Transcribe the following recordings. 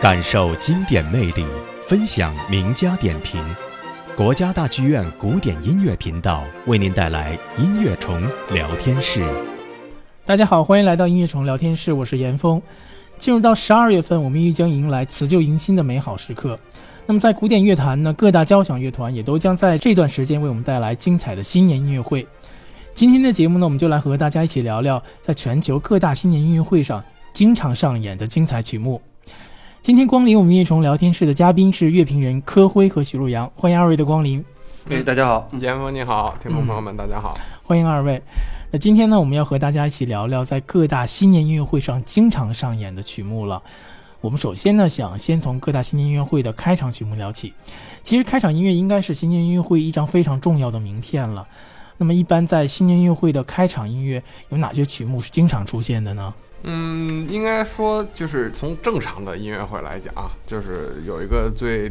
感受经典魅力，分享名家点评。国家大剧院古典音乐频道为您带来音乐虫聊天室。大家好，欢迎来到音乐虫聊天室，我是严峰。进入到十二月份，我们预将迎来辞旧迎新的美好时刻。那么在古典乐坛呢，各大交响乐团也都将在这段时间为我们带来精彩的新年音乐会。今天的节目呢，我们就来和大家一起聊聊在全球各大新年音乐会上经常上演的精彩曲目。今天光临我们音乐虫聊天室的嘉宾是乐评人柯辉和许璐阳，欢迎二位的光临。哎，大家好，严峰你好，听众朋友们大家好，欢迎二位。那今天呢，我们要和大家一起聊聊在各大新年音乐会上经常上演的曲目了。我们首先呢，想先从各大新年音乐会的开场曲目聊起。其实开场音乐应该是新年音乐会一张非常重要的名片了。那么一般在新年音乐会的开场音乐有哪些曲目是经常出现的呢？嗯，应该说就是从正常的音乐会来讲啊，就是有一个最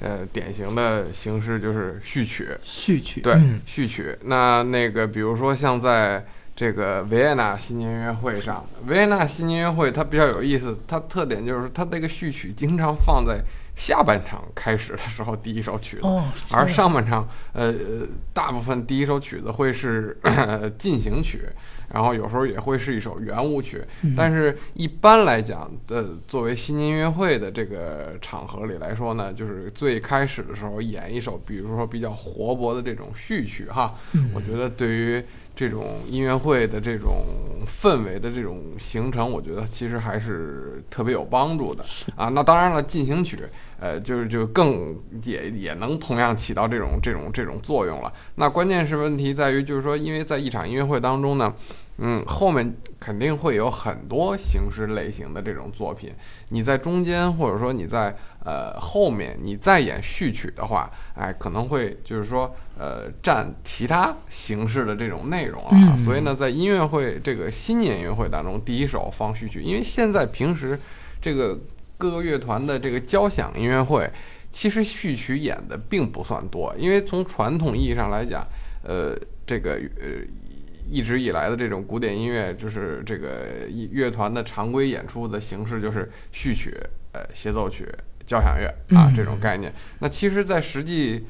呃典型的形式就是序曲。序曲，对，嗯序曲。那那个比如说像在这个维也纳新年音乐会上，维也纳新年音乐会它比较有意思，它特点就是它这个序曲经常放在下半场开始的时候第一首曲子。而上半场，呃，呃大部分第一首曲子会是进行曲，然后有时候也会是一首圆舞曲。嗯但是一般来讲的，作为新年音乐会的这个场合里来说呢，就是最开始的时候演一首，比如说比较活泼的这种序曲哈，嗯我觉得对于这种音乐会的这种氛围的这种形成，我觉得其实还是特别有帮助的啊。那当然了，进行曲，呃，就是就更也也能同样起到这种这种这种作用了。那关键是问题在于，就是说，因为在一场音乐会当中呢，嗯，后面肯定会有很多形式类型的这种作品。你在中间，或者说你在呃后面，你再演序曲的话，哎，可能会就是说呃占其他形式的这种内容啊。嗯所以呢，在音乐会这个新年音乐会当中，第一首放序曲，因为现在平时这个各个乐团的这个交响音乐会，其实序曲演的并不算多，因为从传统意义上来讲，呃，这个呃。一直以来的这种古典音乐，就是这个乐乐团的常规演出的形式，就是序曲、呃协奏曲、交响乐啊嗯这种概念。那其实，在实际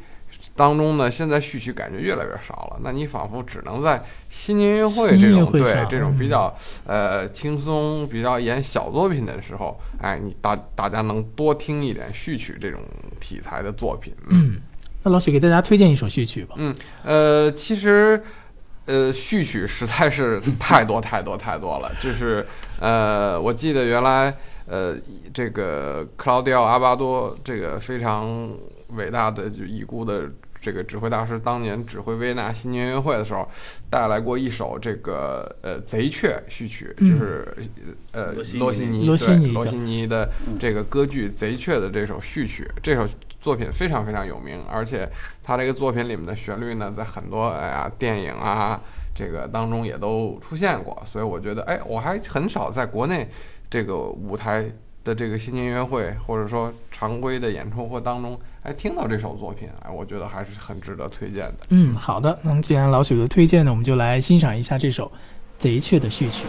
当中呢，现在序曲感觉越来越少了。那你仿佛只能在新年音乐会这种会对这种嗯比较呃轻松、比较演小作品的时候，哎，你大大家能多听一点序曲这种题材的作品。嗯，那老许给大家推荐一首序曲吧。嗯，呃，其实，呃，序曲实在是太多太多太多了。就是，呃，我记得原来，呃，这个克劳迪奥·阿巴多这个非常伟大的就已故的这个指挥大师，当年指挥维也纳新年音乐会的时候，带来过一首这个呃贼雀序曲，就嗯是呃罗西尼罗西尼罗西尼的这个歌剧《贼雀》的这首序曲，这首作品非常非常有名，而且他这个作品里面的旋律呢，在很多哎呀电影啊这个当中也都出现过，所以我觉得哎，我还很少在国内这个舞台的这个新年音乐会或者说常规的演出或当中，哎听到这首作品，哎，我觉得还是很值得推荐的。嗯，好的。那么既然老许的推荐呢，我们就来欣赏一下这首《贼雀》的序曲。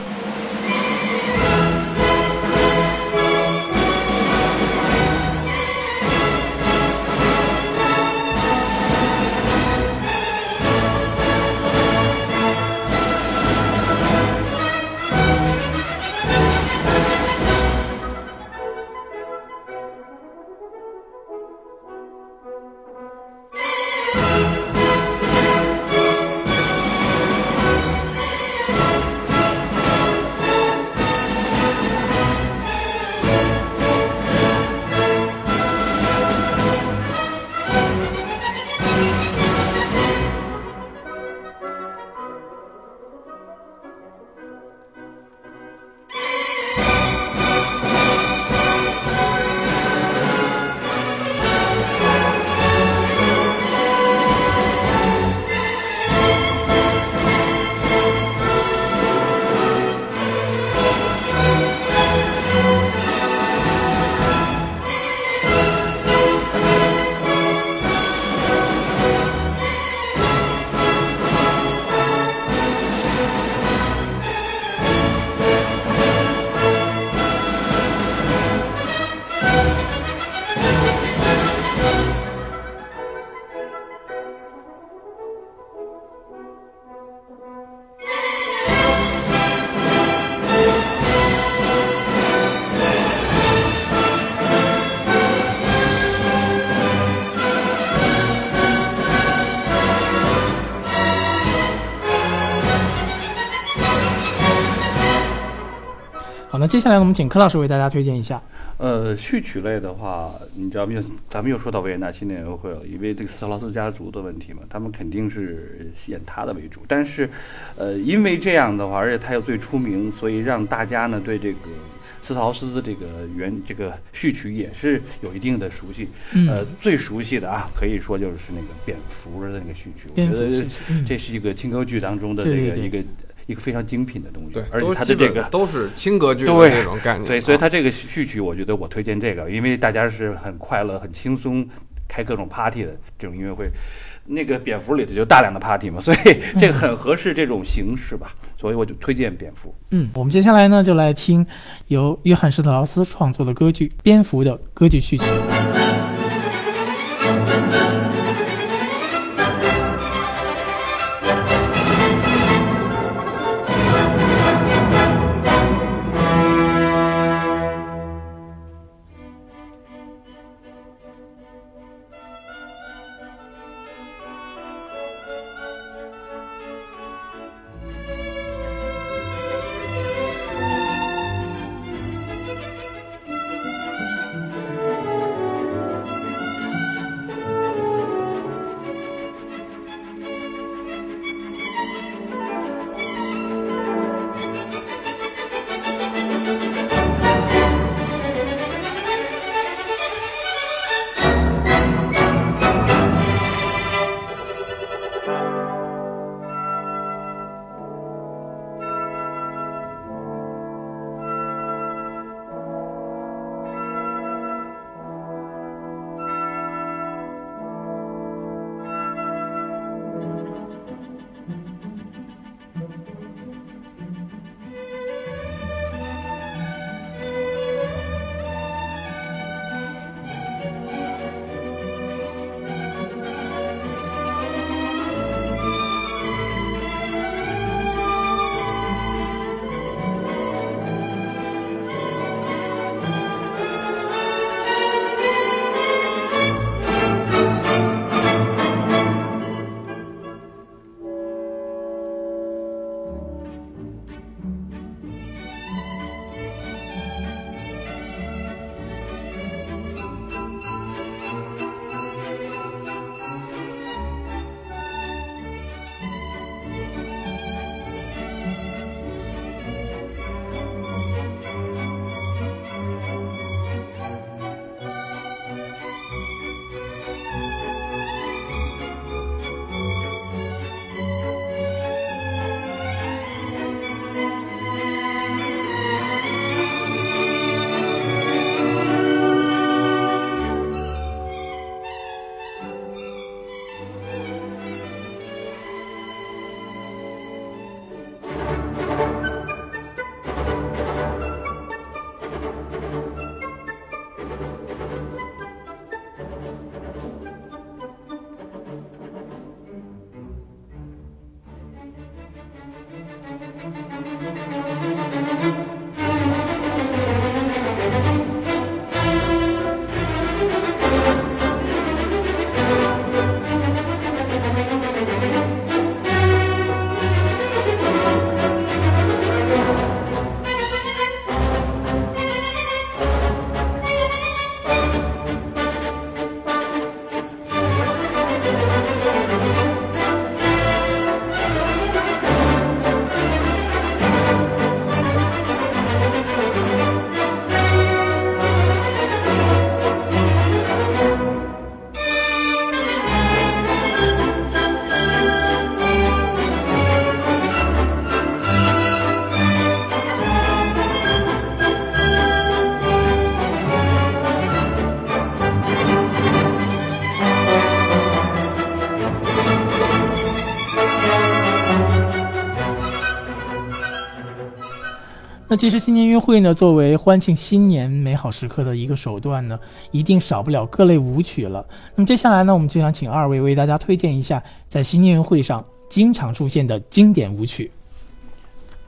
接下来我们请柯老师为大家推荐一下。呃，序曲类的话，你知道没有咱们又说到维也纳新年音乐会了，因为这个斯特劳斯家族的问题嘛，他们肯定是演他的为主。但是，呃，因为这样的话，而且他又最出名，所以让大家呢对这个斯特劳斯的这个原这个序曲也是有一定的熟悉。嗯呃，最熟悉的啊，可以说就是那个蝙蝠的那个序曲，我觉得这是一个轻歌剧当中的这个一个一个非常精品的东西。对，而且都它的这个都是轻歌剧的对这种概念。对，所以啊它这个序曲，我觉得我推荐这个，因为大家是很快乐、很轻松，开各种 party 的这种音乐会。那个蝙蝠里头就大量的 party 嘛，所以这个很合适这种形式吧，所以我就推荐蝙蝠。嗯，我们接下来呢就来听由约翰施特劳斯创作的歌剧《蝙蝠》的歌剧序曲。那其实新年音乐会呢，作为欢庆新年美好时刻的一个手段呢，一定少不了各类舞曲了。那么接下来呢，我们就想请二位为大家推荐一下在新年约会上经常出现的经典舞曲。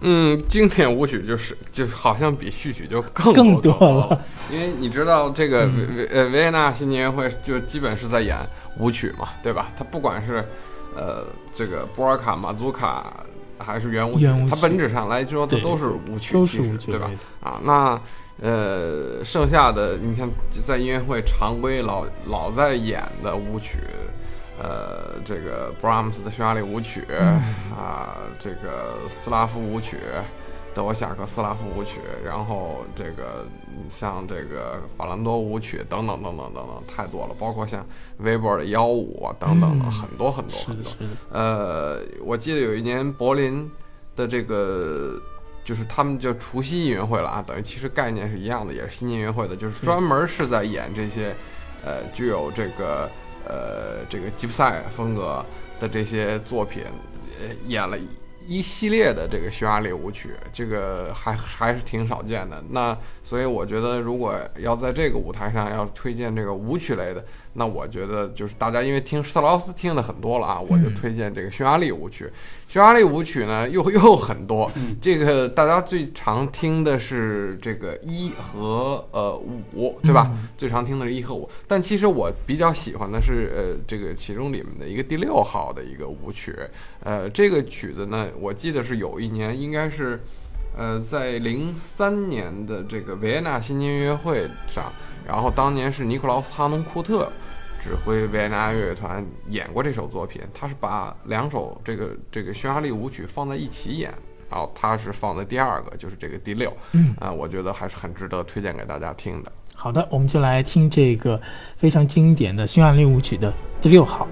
嗯，经典舞曲就是就是好像比序曲就更更多多了，因为你知道这个嗯维维呃维也纳新年音乐会就基本是在演舞曲嘛，对吧？它不管是呃这个波尔卡、马祖卡、还是圆舞曲舞？曲它本质上来说，它都是舞曲，都其实是舞曲对吧？啊，那呃，剩下的你像，在音乐会常规老老在演的舞曲，呃，这个 Brahms 的匈牙利舞曲、啊，这个斯拉夫舞曲。德沃夏克斯拉夫舞曲，然后这个嗯像这个法兰多舞曲等等等等等等太多了，包括像维伯尔的幺舞啊等等的、嗯很多很多很多呃，我记得有一年柏林的这个，就是他们叫除夕音乐会了啊，等于其实概念是一样的，也是新年音乐会的，就是专门是在演这些，呃，具有这个呃这个吉普赛风格的这些作品，呃，演了一系列的这个匈牙利舞曲，这个还还是挺少见的。那所以我觉得，如果要在这个舞台上要推荐这个舞曲类的，那我觉得就是大家因为听斯劳斯听的很多了啊，我就推荐这个匈牙利舞曲。匈牙利舞曲呢又又很多，这个大家最常听的是这个一和呃五，对吧？最常听的是一和五，但其实我比较喜欢的是呃这个其中里面的一个第六号的一个舞曲，呃这个曲子呢，我记得是有一年应该是。呃，在零三年的这个维也纳新年音乐会上，然后当年是尼克劳斯·哈农库特指挥维也纳乐团演过这首作品，他是把两首这个这个匈牙利舞曲放在一起演，然后他是放在第二个，就是这个第六，嗯啊、我觉得还是很值得推荐给大家听的。好的，我们就来听这个非常经典的匈牙利舞曲的第六号。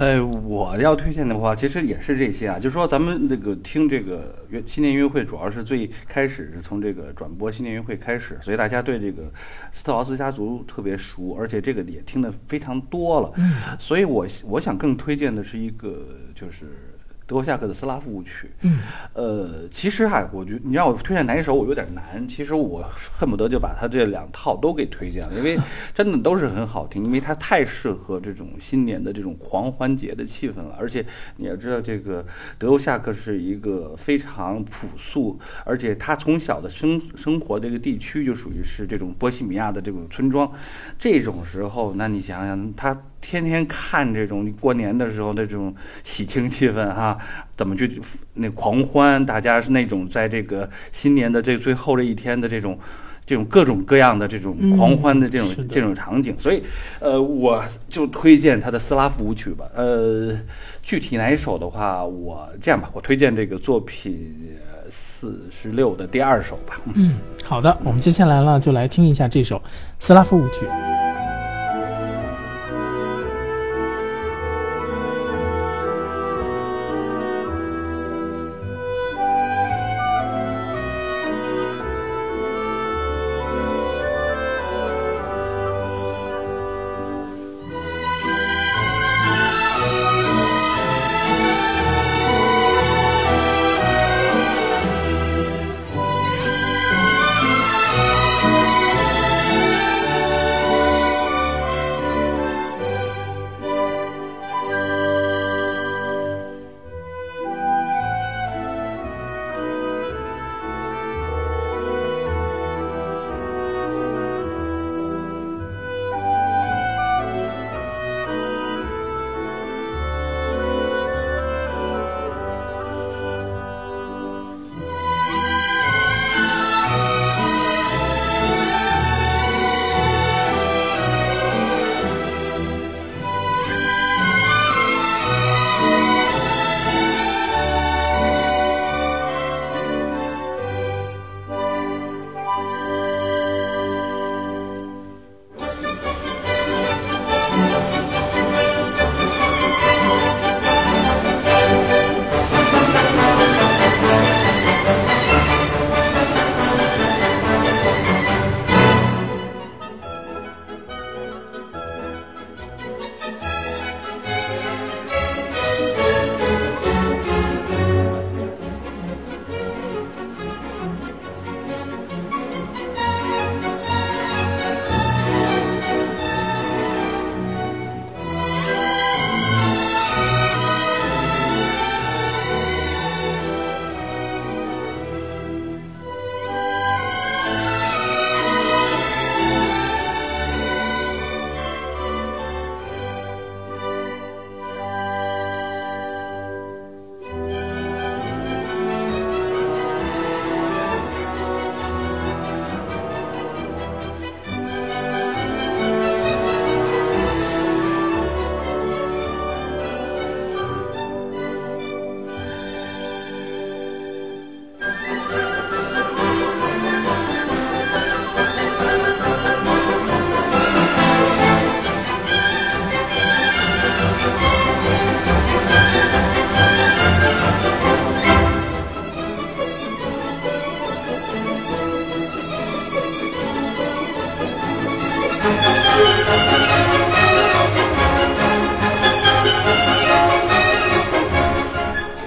呃，我要推荐的话，其实也是这些啊，就是说咱们这个听这个约新年音乐会，主要是最开始是从这个转播新年音乐会开始，所以大家对这个斯特劳斯家族特别熟，而且这个也听得非常多了。所以我我想更推荐的是一个就是。德国夏克的斯拉夫舞曲，嗯，呃，其实哈、我觉你让我推荐哪一首，我有点难。其实我恨不得就把他这两套都给推荐了，因为真的都是很好听，因为它太适合这种新年的这种狂欢节的气氛了。而且你要知道，这个德欧夏克是一个非常朴素，而且他从小的生生活这个地区就属于是这种波西米亚的这种村庄，这种时候，那你想想他。天天看这种过年的时候的这种喜庆气氛哈，怎么去那狂欢？大家是那种在这个新年的这最后这一天的这种这种各种各样的这种狂欢的这种、这种场景，所以呃，我就推荐他的斯拉夫舞曲吧。呃，具体哪一首的话，我这样吧，我推荐这个作品四十六的第二首吧。嗯，好的，我们接下来呢就来听一下这首斯拉夫舞曲。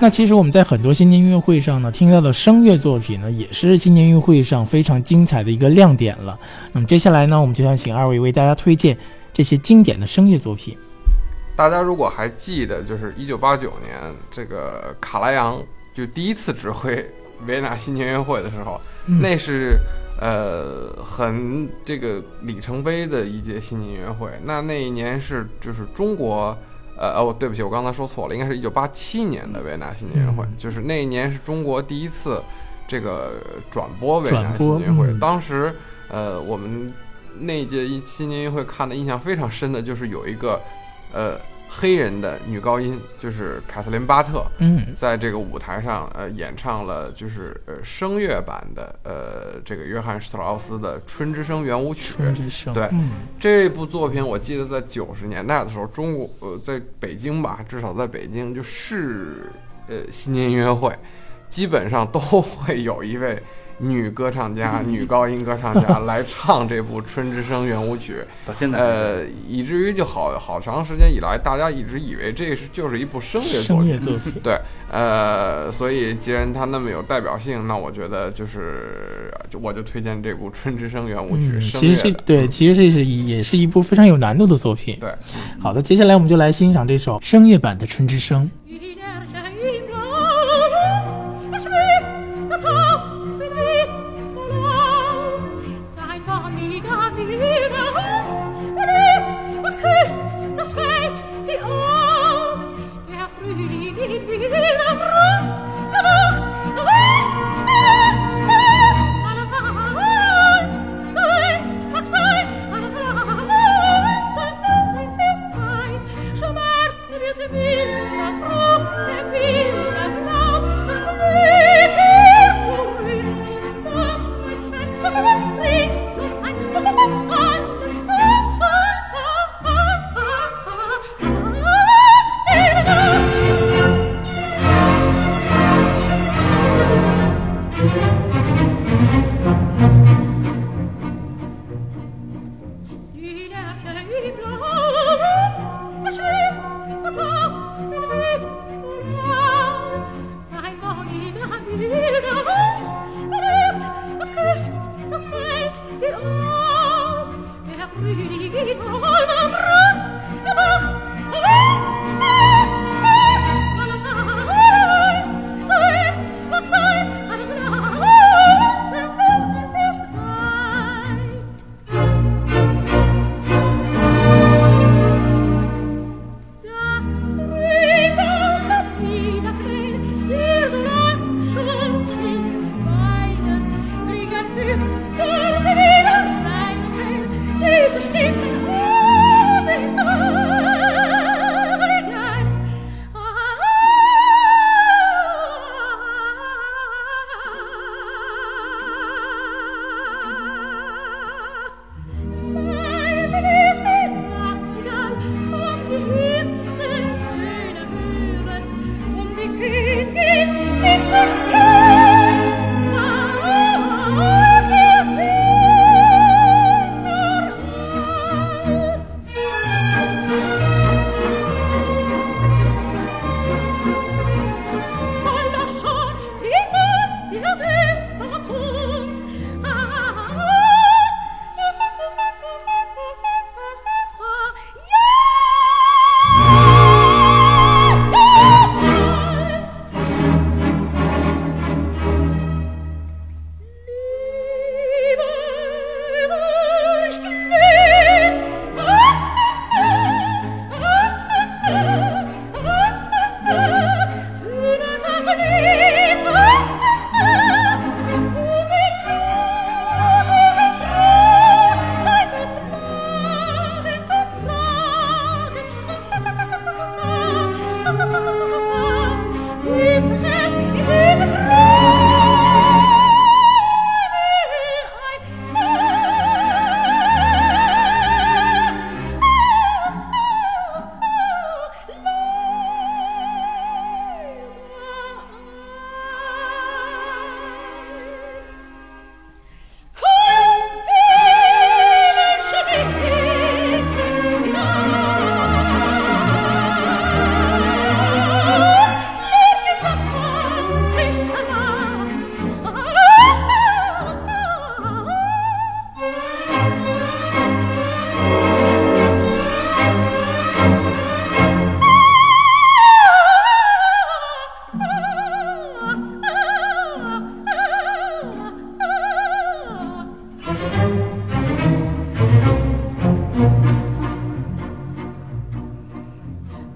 那其实我们在很多新年音乐会上呢，听到的声乐作品呢，也是新年音乐会上非常精彩的一个亮点了。那么接下来呢，我们就想请二位为大家推荐这些经典的声乐作品。大家如果还记得，就是一九八九年这个卡拉扬就第一次指挥维也纳新年音乐会的时候，嗯那是呃很这个里程碑的一届新年音乐会。那那一年是就是中国。呃哦，对不起，我刚才说错了，应该是一九八七年的维也纳新年会，嗯就是那一年是中国第一次这个转播维也纳新年会。嗯当时呃，我们那一届新年会看的印象非常深的就是有一个呃黑人的女高音，就是凯瑟琳巴特，嗯在这个舞台上呃演唱了就是呃声乐版的呃这个约翰施特劳斯的《春之声》圆舞曲。春之声，对嗯这部作品我记得在九十年代的时候，中国呃在北京吧，至少在北京就是呃新年音乐会，基本上都会有一位女歌唱家、女高音歌唱家 来唱这部《春之声》圆舞曲。到现在呃，以至于就好好长时间以来，大家一直以为这是就是一部声乐作品。作品，对，呃，所以既然它那么有代表性，那我觉得就是，就我就推荐这部《春之声》圆舞曲，嗯，其实这。对，其实这是也是一部非常有难度的作品。对，好的，接下来我们就来欣赏这首声乐版的《春之声》。amiga.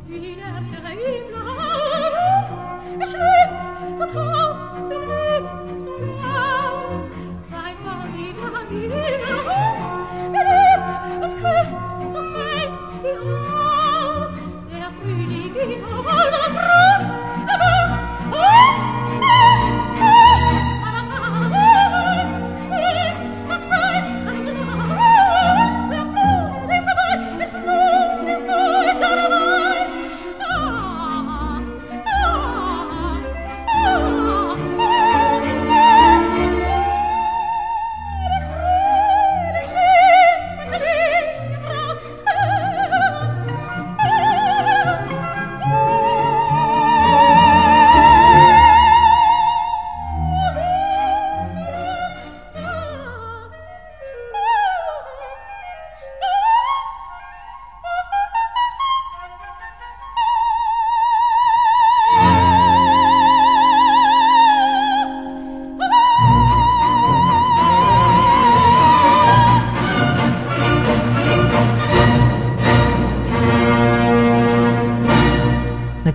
Wie der Cherib lacht, erschreckt, der Tod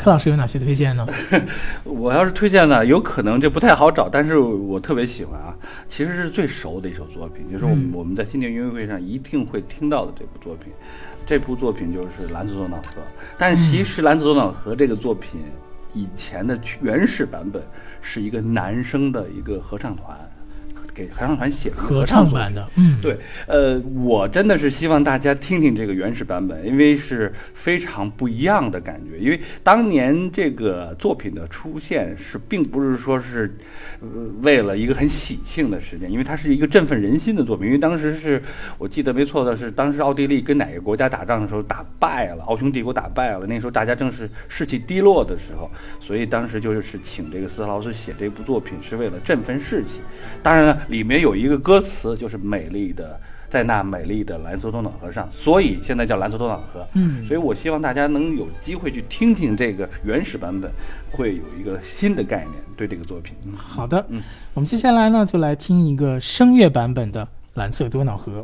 柯老师有哪些推荐呢？我要是推荐呢，有可能这不太好找，但是我特别喜欢啊，其实是最熟的一首作品，就是我们、嗯我们在新年音乐会上一定会听到的这部作品。这部作品就是《蓝色多瑙河》，但其实《蓝色多瑙河》这个作品以前的原始版本是一个男生的一个合唱团给合唱团写的合唱版的，嗯，对，呃，我真的是希望大家听听这个原始版本，因为是非常不一样的感觉。因为当年这个作品的出现是，并不是说是，呃，为了一个很喜庆的事件，因为它是一个振奋人心的作品。因为当时是我记得没错的是，当时奥地利跟哪个国家打仗的时候打败了，奥匈帝国打败了，那时候大家正是士气低落的时候，所以当时就是请这个斯特劳斯写这部作品，是为了振奋士气。当然了，里面有一个歌词就是美丽的，在那美丽的蓝色多瑙河上，所以现在叫蓝色多瑙河。嗯所以我希望大家能有机会去听听这个原始版本，会有一个新的概念对这个作品。嗯好的，嗯我们接下来呢就来听一个声乐版本的《蓝色多瑙河》。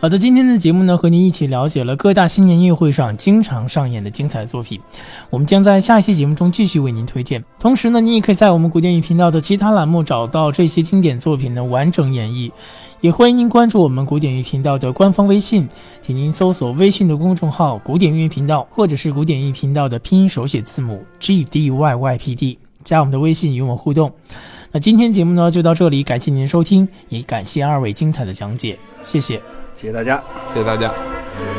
好的，今天的节目呢，和您一起了解了各大新年音乐会上经常上演的精彩作品。我们将在下一期节目中继续为您推荐。同时呢，您也可以在我们古典语频道的其他栏目找到这些经典作品的完整演绎。也欢迎您关注我们古典乐频道的官方微信，请您搜索微信的公众号“古典音乐频道”或者是古典音乐频道的拼音手写字母 G D Y Y P D，加我们的微信与我互动。那今天节目呢就到这里，感谢您的收听，也感谢二位精彩的讲解，谢谢。谢谢大家。谢谢大家。嗯